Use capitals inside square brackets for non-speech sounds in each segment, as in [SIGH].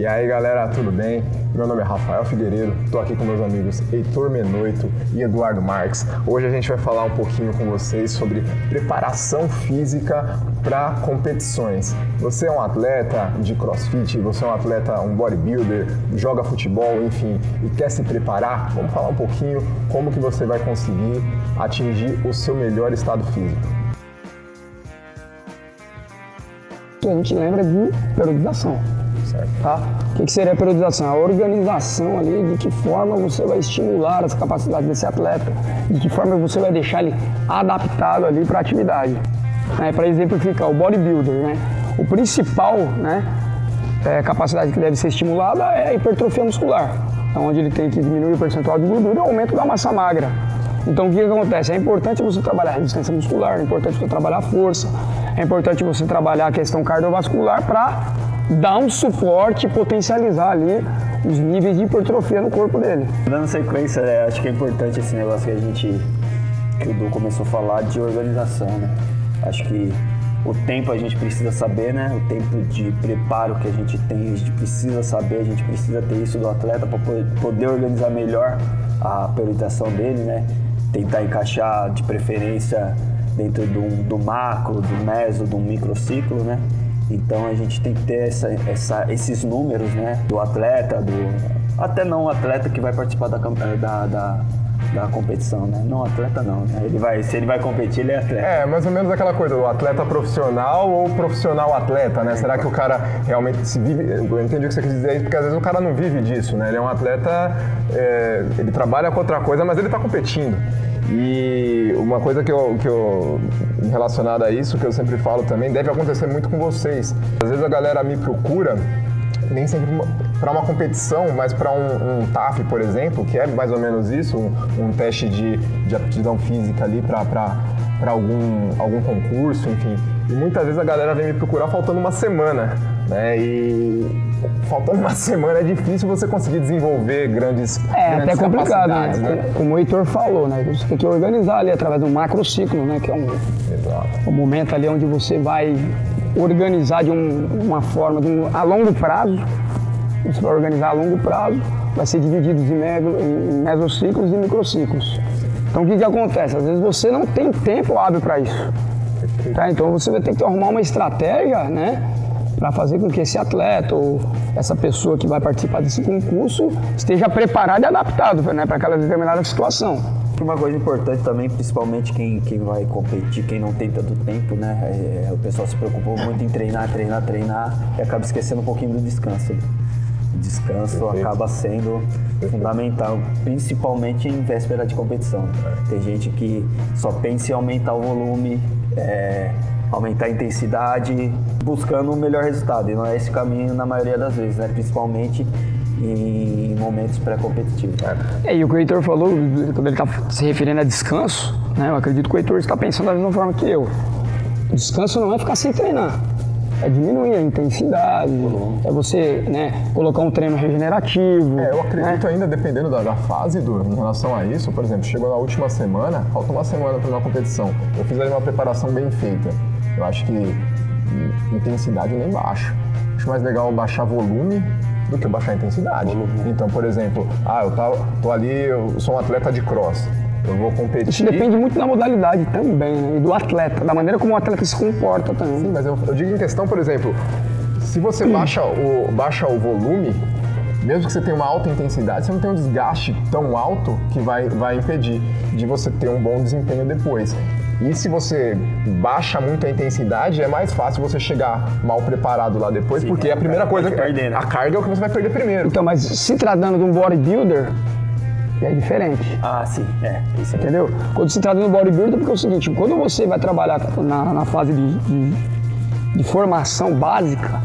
E aí galera, tudo bem? Meu nome é Rafael Figueiredo, estou aqui com meus amigos Heitor Menoito e Eduardo Marques. Hoje a gente vai falar um pouquinho com vocês sobre preparação física para competições. Você é um atleta de crossfit, você é um atleta, um bodybuilder, joga futebol, enfim, e quer se preparar? Vamos falar um pouquinho como que você vai conseguir atingir o seu melhor estado físico. A gente lembra de periodização. Tá? O que, seria a periodização? A organização ali de que forma você vai estimular as capacidades desse atleta, de que forma você vai deixar ele adaptado ali para a atividade. Né? Para exemplificar, o bodybuilder, né? o principal né, é, capacidade que deve ser estimulada é a hipertrofia muscular, onde ele tem que diminuir o percentual de gordura e o aumento da massa magra. Então o que acontece? É importante você trabalhar a resistência muscular, é importante você trabalhar a força, é importante você trabalhar a questão cardiovascular para dar um suporte potencializar ali os níveis de hipertrofia no corpo dele. Dando sequência, é, acho que é importante esse negócio que a gente, que o Du começou a falar de organização, né? Acho que o tempo a gente precisa saber, né? O tempo de preparo que a gente tem, a gente precisa saber, a gente precisa ter isso do atleta para poder organizar melhor a priorização dele, né? Tentar encaixar de preferência dentro do, do macro, do meso, do microciclo, né? Então a gente tem que ter essa, essa, esses números, né? Do atleta, do até não atleta que vai participar da, da, da da competição, né? Não atleta não, né? Ele vai, se ele vai competir, ele é atleta. É, mais ou menos aquela coisa, o atleta profissional ou profissional atleta, né? Será que o cara realmente se vive... Eu entendi o que você quis dizer, porque às vezes o cara não vive disso, né? Ele é um atleta, é, ele trabalha com outra coisa, mas ele está competindo. E uma coisa que eu, que eu, relacionada a isso, que eu sempre falo também, deve acontecer muito com vocês. Às vezes a galera me procura, nem sempre para uma competição, mas para um, um, TAF, por exemplo, que é mais ou menos isso, um, um teste de, de aptidão física ali para algum, algum concurso, enfim. E muitas vezes a galera vem me procurar faltando uma semana, né? E faltando uma [LAUGHS] semana é difícil você conseguir desenvolver grandes É grandes até complicado, né? né? Como o Heitor falou, né? Você tem que organizar ali através do macro ciclo, né? Que é um, um momento ali onde você vai organizar de um, uma forma de um, a longo prazo. Você vai organizar a longo prazo, vai ser dividido em, em mesociclos e microciclos. Então o que, que acontece? Às vezes você não tem tempo hábil para isso. Tá? Então você vai ter que arrumar uma estratégia, né? para fazer com que esse atleta ou essa pessoa que vai participar desse concurso esteja preparado e adaptado né, para aquela determinada situação. Uma coisa importante também, principalmente quem, quem vai competir, quem não tem tanto tempo, né? É, é o pessoal se preocupa muito em treinar, treinar, treinar e acaba esquecendo um pouquinho do descanso. O descanso Perfeito. acaba sendo fundamental, principalmente em véspera de competição. Tem gente que só pensa em aumentar o volume, é, aumentar a intensidade, buscando o um melhor resultado. E não é esse caminho na maioria das vezes, né? principalmente em momentos pré-competitivos. É, e o que o Heitor falou, quando ele está se referindo a descanso, né? eu acredito que o Heitor está pensando da mesma forma que eu. Descanso não é ficar sem treinar. É diminuir a intensidade, uhum. é você né, colocar um treino regenerativo. É, eu acredito né? ainda, dependendo da, da, fase do, em relação a isso, por exemplo, chegou na última semana, falta uma semana para uma competição. Eu fiz ali uma preparação bem feita eu acho que intensidade nem baixo. Acho mais legal baixar volume do que baixar intensidade. Volume. Então, por exemplo, ah, eu tô, tô ali, eu sou um atleta de cross. Eu vou competir. Isso depende muito da modalidade também, né? E do atleta, da maneira como o atleta se comporta também. Sim, mas eu, eu digo em questão, por exemplo, se você baixa o, baixa o volume, mesmo que você tenha uma alta intensidade, você não tem um desgaste tão alto que vai, vai impedir de você ter um bom desempenho depois. E se você baixa muito a intensidade, é mais fácil você chegar mal preparado lá depois, Sim, porque é a primeira coisa que perder, né? a carga é o que você vai perder primeiro. Então, mas se tratando de um bodybuilder, é diferente. Ah, sim, é. Isso Entendeu? Quando se trata de um bodybuilder, porque é o seguinte, quando você vai trabalhar na, na fase de, de, de formação básica,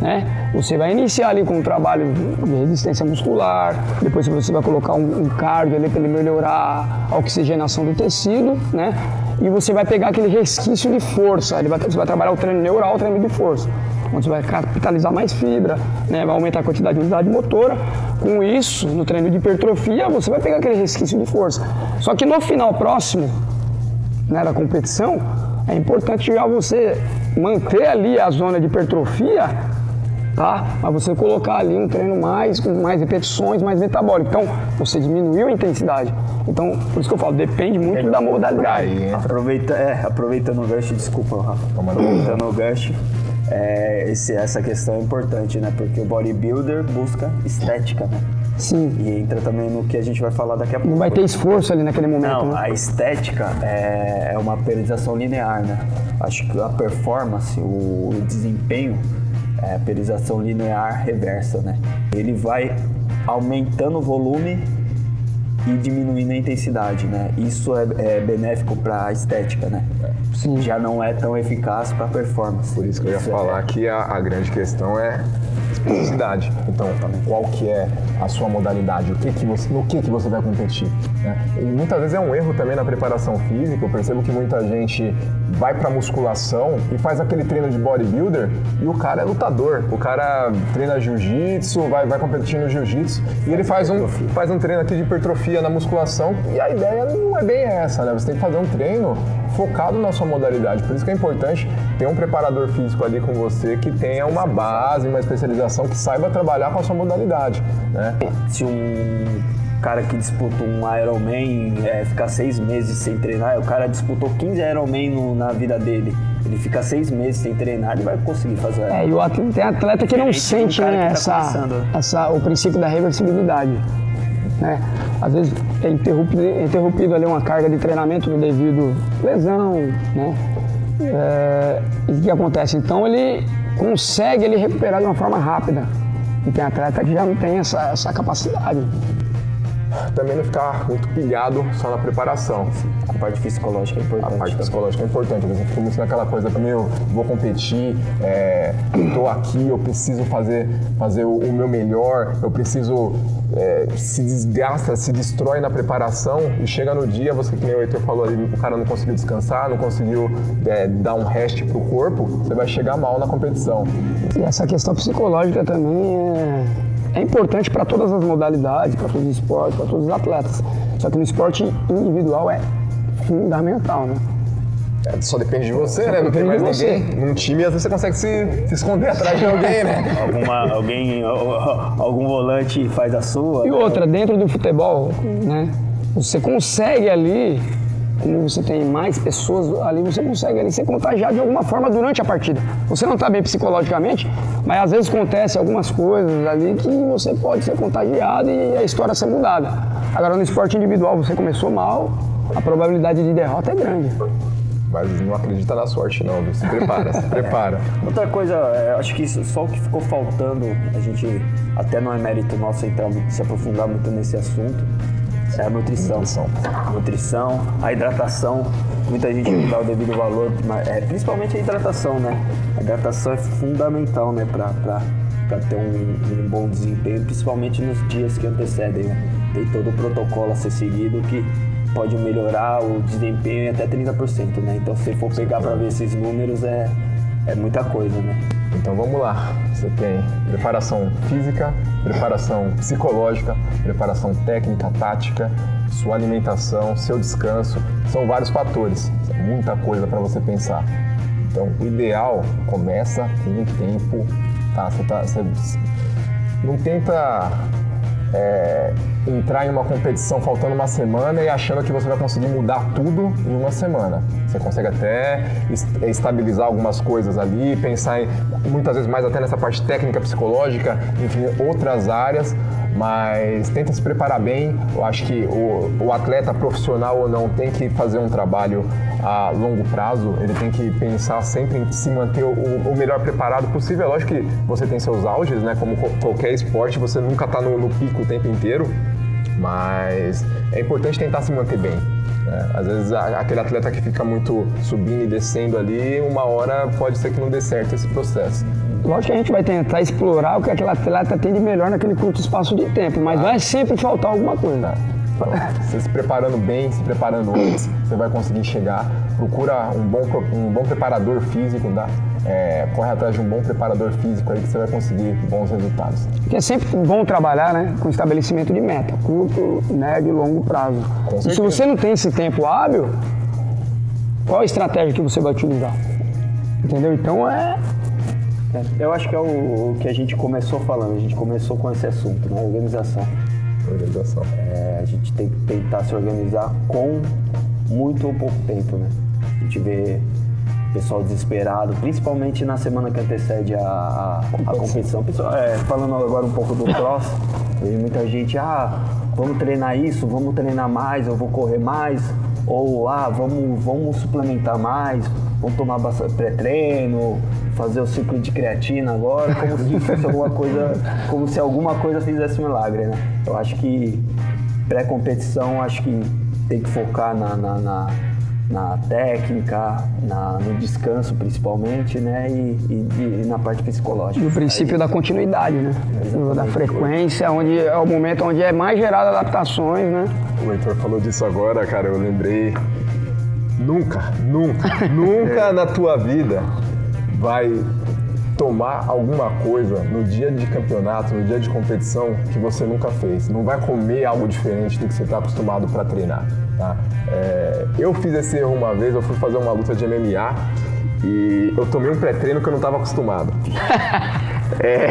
né? Você vai iniciar ali com um trabalho de resistência muscular, depois você vai colocar um, um cardio ali para ele melhorar a oxigenação do tecido, né? E você vai pegar aquele resquício de força, ele vai, você vai trabalhar o treino neural, o treino de força, onde você vai capitalizar mais fibra, né? vai aumentar a quantidade de unidade motora. Com isso, no treino de hipertrofia, você vai pegar aquele resquício de força. Só que no final próximo né, da competição, é importante já você manter ali a zona de hipertrofia tá? Mas você colocar ali um treino mais, com mais repetições, mais metabólico. Então, você diminuiu a intensidade. Então, por isso que eu falo, depende muito da modalidade. Aí, Aproveita, é, aproveitando o gancho, desculpa, Rafa. Aproveitando o gancho, é, esse- essa questão é importante, né? Porque o bodybuilder busca estética, né? Sim. E entra também no que a gente vai falar daqui a pouco. Não vai ter esforço ali naquele momento, Não, né? a estética é, é uma periodização linear, né? Acho que a performance, o, o desempenho é a periodização linear reversa, né? Ele vai aumentando o volume e diminuindo a intensidade, né? Isso é, é benéfico para a estética, né? Sim. Já não é tão eficaz para a performance. Por isso que eu ia é- falar que a, a grande questão é especificidade. Então, qual que é a sua modalidade? O que que você, no que, que você vai competir? né? E muitas vezes é um erro também na preparação física. Eu percebo que muita gente vai pra musculação e faz aquele treino de bodybuilder e o cara é lutador. O cara treina jiu-jitsu, vai, vai competir no jiu-jitsu e ele faz um, faz um treino aqui de hipertrofia na musculação e a ideia não é bem essa, né? Você tem que fazer um treino focado na sua modalidade. Por isso que é importante ter um preparador físico ali com você que tenha uma base, uma especialização, que saiba trabalhar com a sua modalidade, né? Se um cara que disputa um Ironman é, ficar seis meses sem treinar, o cara disputou 15 Ironman no- na vida dele. Ele fica seis meses sem treinar, ele vai conseguir fazer. É, e o atleta, tem atleta que não sente né, que tá essa, começando. essa, o princípio da reversibilidade. Né? Às vezes é interrompido, é interrompido ali uma carga de treinamento devido lesão, né? É, e o que acontece? Então ele consegue ele recuperar de uma forma rápida. E tem atleta que já não tem essa, essa capacidade. Também não ficar muito pilhado só na preparação. A parte psicológica é A importante. parte também. psicológica é importante. Às vezes eu fico muito naquela coisa, meu, vou competir, é, tô aqui, eu preciso fazer, fazer o, o meu melhor, eu preciso. é, se desgasta, se destrói na preparação e chega no dia, você que nem o Heitor falou ali, o cara não conseguiu descansar, não conseguiu é, dar um rest pro corpo, você vai chegar mal na competição. E essa questão psicológica também é, é importante para todas as modalidades, para todos os esportes, para todos os atletas. Só que no esporte individual é fundamental, né? É, só depende de você, né? Não tem depende mais ninguém. Num time, às vezes você consegue se, se esconder atrás de alguém, né? Alguma, alguém, algum volante faz a sua. E outra, dentro do futebol, né? Você consegue ali, como você tem mais pessoas ali, você consegue ali ser contagiado de alguma forma durante a partida. Você não está bem psicologicamente, mas às vezes acontece algumas coisas ali que você pode ser contagiado e a história ser mudada. Agora no esporte individual você começou mal, a probabilidade de derrota é grande. Mas não acredita na sorte, não, viu? Se prepara, se prepara. [LAUGHS] Outra coisa, é, acho que isso, só o que ficou faltando, a gente até não é mérito nosso entrar, muito- se aprofundar muito nesse assunto, é a nutrição. Nutrição. A nutrição, a hidratação, muita gente não dá o devido valor, mas, é, principalmente a hidratação, né? A hidratação é fundamental, né, pra, pra, pra ter um, um bom desempenho, principalmente nos dias que antecedem, né? Tem todo o protocolo a ser seguido que pode melhorar o desempenho em até 30%, né? Então, se for pegar pra ver esses números, é, é muita coisa, né? Então vamos lá. Você tem preparação física, preparação psicológica, preparação técnica, tática, sua alimentação, seu descanso. São vários fatores, é muita coisa para você pensar. Então o ideal começa com o tempo. Tá, você tá, você não tenta é, entrar em uma competição faltando uma semana e achando que você vai conseguir mudar tudo em uma semana. Você consegue até es- estabilizar algumas coisas ali, pensar em, muitas vezes mais até nessa parte técnica, psicológica, enfim, outras áreas, mas tenta se preparar bem. Eu acho que o, o atleta profissional ou não tem que fazer um trabalho a longo prazo, ele tem que pensar sempre em se manter o, o melhor preparado possível. É lógico que você tem seus auges, né? Como co- qualquer esporte, você nunca está no, no pico o tempo inteiro, mas é importante tentar se manter bem. né? Às vezes a- aquele atleta que fica muito subindo e descendo ali, uma hora pode ser que não dê certo esse processo. Lógico que a gente vai tentar explorar o que aquele atleta tem de melhor naquele curto espaço de tempo, mas vai sempre faltar alguma coisa. Então, você se preparando bem, se preparando antes, você vai conseguir chegar. Procura um bom, um bom preparador físico, tá? É, corre atrás de um bom preparador físico aí que você vai conseguir bons resultados. Porque é sempre bom trabalhar né, com estabelecimento de meta, curto, médio e longo prazo. E se você não tem esse tempo hábil, qual a estratégia que você vai utilizar? Entendeu? Então é, É, eu acho que é o, o, que a gente começou falando, a gente começou com esse assunto, né? Organização. Organização. É, a gente tem que tentar se organizar com muito ou pouco tempo, né? A gente vê pessoal desesperado, principalmente na semana que antecede a, a, a competição. Pessoal, é, falando agora um pouco do cross, vejo muita gente, ah, vamos treinar isso, vamos treinar mais, eu vou correr mais, ou ah, vamos, vamos suplementar mais, vamos tomar pré-treino, fazer o ciclo de creatina agora, como se [LAUGHS] fosse alguma coisa, como se alguma coisa fizesse milagre, né? Eu acho que pré-competição, acho que tem que focar na, na, na na técnica, na, no descanso principalmente, né? E, e, e, na parte psicológica. E o princípio Aí, da continuidade, né? Da frequência, onde é o momento onde é mais gerado adaptações, né? O Heitor falou disso agora, cara, eu lembrei. Nunca, nunca, [LAUGHS] nunca na tua vida vai tomar alguma coisa no dia de campeonato, no dia de competição que você nunca fez. Não vai comer algo diferente do que você está acostumado para treinar. Tá? É, eu fiz esse erro uma vez, eu fui fazer uma luta de MMA e eu tomei um pré-treino que eu não estava acostumado. [LAUGHS] É,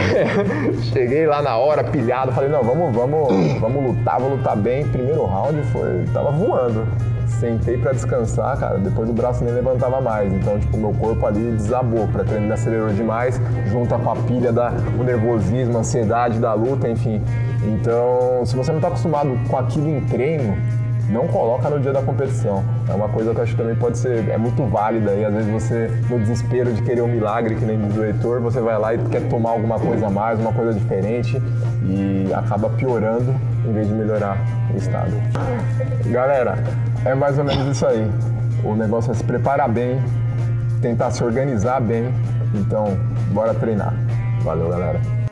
[LAUGHS] cheguei lá na hora, pilhado, falei, não, vamos, vamos, vamos lutar, vou lutar bem. Primeiro round foi, tava voando sentei para descansar, cara, depois o braço nem levantava mais. Então, tipo, meu corpo ali desabou, para treino acelerou demais, junta com a pilha da o nervosismo, a ansiedade da luta, enfim. Então, se você não está acostumado com aquilo em treino, não coloca no dia da competição. É uma coisa que eu acho que também pode ser, é muito válida e às vezes você, no desespero de querer um milagre, que nem diz o Heitor, você vai lá e quer tomar alguma coisa a mais, uma coisa diferente e acaba piorando em vez de melhorar o estado. Galera, é mais ou menos isso aí. O negócio é se preparar bem, tentar se organizar bem. Então, bora treinar. Valeu, galera.